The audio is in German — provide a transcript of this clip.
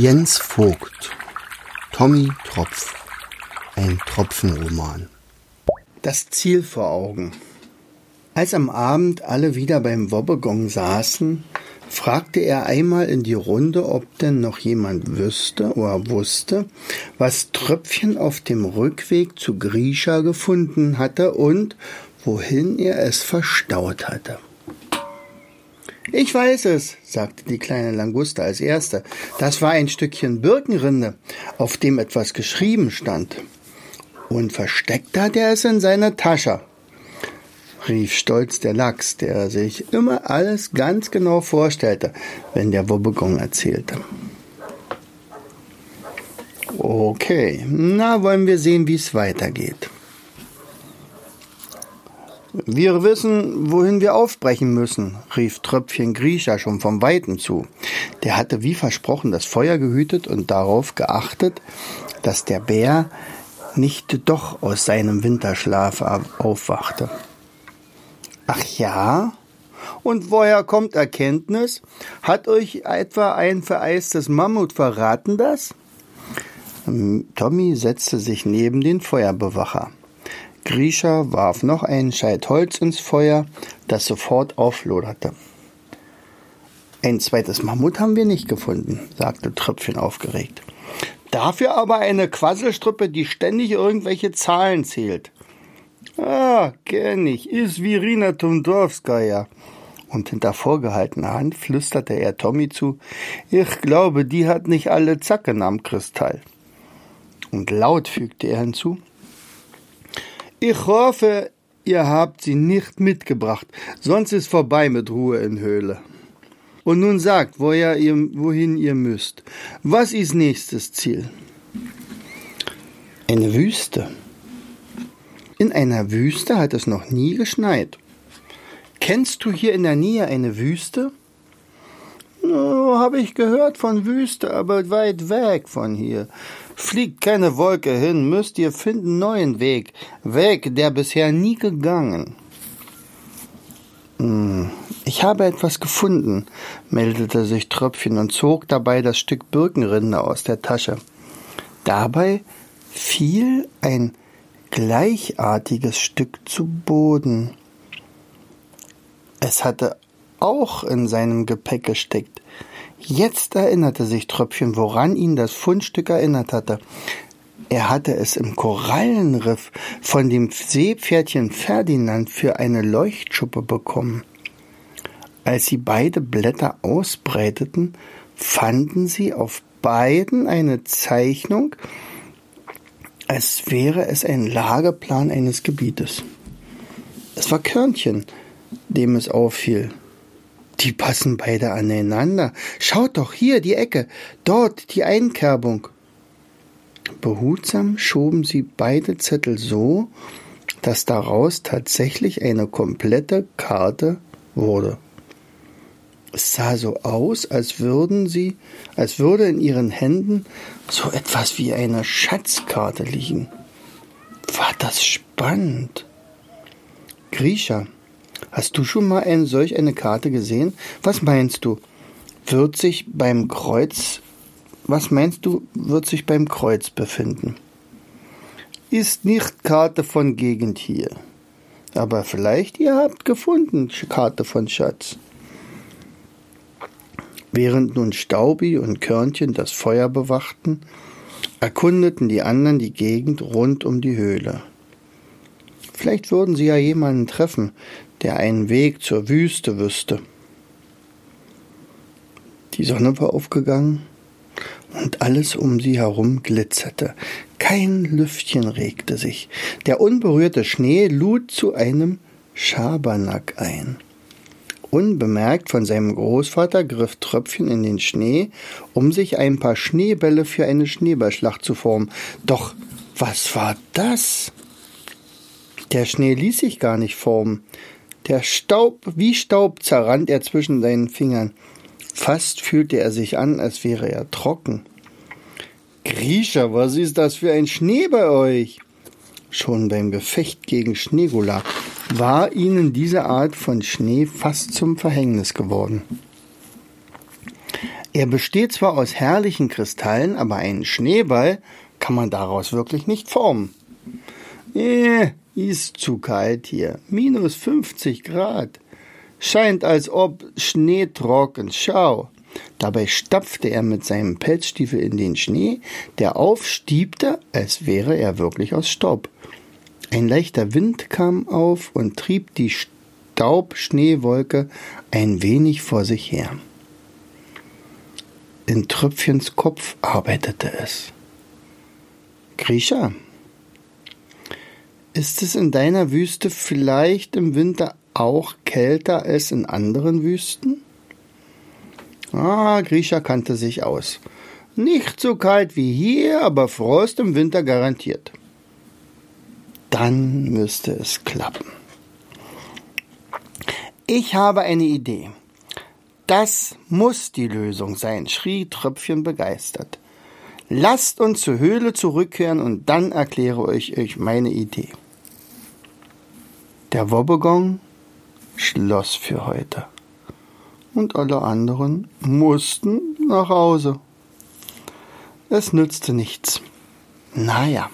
Jens Vogt Tommy Tropf Ein Tropfenroman Das Ziel vor Augen Als am Abend alle wieder beim Wobbegong saßen, fragte er einmal in die Runde, ob denn noch jemand wüsste oder wusste, was Tröpfchen auf dem Rückweg zu Grisha gefunden hatte und wohin er es verstaut hatte. Ich weiß es, sagte die kleine Languste als erste. Das war ein Stückchen Birkenrinde, auf dem etwas geschrieben stand. Und versteckt hat er es in seiner Tasche, rief stolz der Lachs, der sich immer alles ganz genau vorstellte, wenn der Wobbegong erzählte. Okay, na wollen wir sehen, wie es weitergeht. Wir wissen, wohin wir aufbrechen müssen, rief Tröpfchen Grisha schon vom Weiten zu. Der hatte wie versprochen das Feuer gehütet und darauf geachtet, dass der Bär nicht doch aus seinem Winterschlaf aufwachte. Ach ja? Und woher kommt Erkenntnis? Hat euch etwa ein vereistes Mammut verraten das? Tommy setzte sich neben den Feuerbewacher. Grisha warf noch einen Scheit Holz ins Feuer, das sofort aufloderte. Ein zweites Mammut haben wir nicht gefunden, sagte Tröpfchen aufgeregt. Dafür aber eine Quasselstrippe, die ständig irgendwelche Zahlen zählt. Ah, kenn ich, ist wie Rina Tumdorfskaya. Und hinter vorgehaltener Hand flüsterte er Tommy zu, ich glaube, die hat nicht alle Zacken am Kristall. Und laut fügte er hinzu, ich hoffe, ihr habt sie nicht mitgebracht, sonst ist vorbei mit Ruhe in Höhle. Und nun sagt, woher ihr, wohin ihr müsst. Was ist nächstes Ziel? Eine Wüste. In einer Wüste hat es noch nie geschneit. Kennst du hier in der Nähe eine Wüste? Oh, Habe ich gehört von Wüste, aber weit weg von hier. Fliegt keine Wolke hin, müsst ihr finden neuen Weg. Weg, der bisher nie gegangen. Hm, ich habe etwas gefunden, meldete sich Tröpfchen und zog dabei das Stück Birkenrinde aus der Tasche. Dabei fiel ein gleichartiges Stück zu Boden. Es hatte auch in seinem Gepäck gesteckt. Jetzt erinnerte sich Tröpfchen, woran ihn das Fundstück erinnert hatte. Er hatte es im Korallenriff von dem Seepferdchen Ferdinand für eine Leuchtschuppe bekommen. Als sie beide Blätter ausbreiteten, fanden sie auf beiden eine Zeichnung, als wäre es ein Lageplan eines Gebietes. Es war Körnchen, dem es auffiel. Die passen beide aneinander. Schaut doch hier die Ecke, dort die Einkerbung. Behutsam schoben sie beide Zettel so, dass daraus tatsächlich eine komplette Karte wurde. Es sah so aus, als würden sie, als würde in ihren Händen so etwas wie eine Schatzkarte liegen. War das spannend. Grisha, Hast du schon mal eine, solch eine Karte gesehen? Was meinst du? Wird sich beim Kreuz, was meinst du, wird sich beim Kreuz befinden? Ist nicht Karte von Gegend hier. Aber vielleicht ihr habt gefunden Karte von Schatz. Während nun Staubi und Körnchen das Feuer bewachten, erkundeten die anderen die Gegend rund um die Höhle. Vielleicht würden sie ja jemanden treffen, der einen Weg zur Wüste wüsste. Die Sonne war aufgegangen und alles um sie herum glitzerte. Kein Lüftchen regte sich. Der unberührte Schnee lud zu einem Schabernack ein. Unbemerkt von seinem Großvater griff Tröpfchen in den Schnee, um sich ein paar Schneebälle für eine Schneeballschlacht zu formen. Doch was war das? Der Schnee ließ sich gar nicht formen. Der Staub, wie Staub zerrannt er zwischen seinen Fingern. Fast fühlte er sich an, als wäre er trocken. Griecher, was ist das für ein Schnee bei euch? Schon beim Gefecht gegen Schneegula war ihnen diese Art von Schnee fast zum Verhängnis geworden. Er besteht zwar aus herrlichen Kristallen, aber einen Schneeball kann man daraus wirklich nicht formen. Eh, ist zu kalt hier. Minus 50 Grad. Scheint, als ob Schnee trocken. Schau. Dabei stapfte er mit seinem Pelzstiefel in den Schnee, der aufstiebte, als wäre er wirklich aus Staub. Ein leichter Wind kam auf und trieb die Staubschneewolke ein wenig vor sich her. In Tröpfchens Kopf arbeitete es. Grisha, ist es in deiner Wüste vielleicht im Winter auch kälter als in anderen Wüsten? Ah, Grisha kannte sich aus. Nicht so kalt wie hier, aber Frost im Winter garantiert. Dann müsste es klappen. Ich habe eine Idee. Das muss die Lösung sein, schrie Tröpfchen begeistert. Lasst uns zur Höhle zurückkehren und dann erkläre ich euch meine Idee. Der Wobbegong schloss für heute und alle anderen mussten nach Hause. Es nützte nichts. Naja.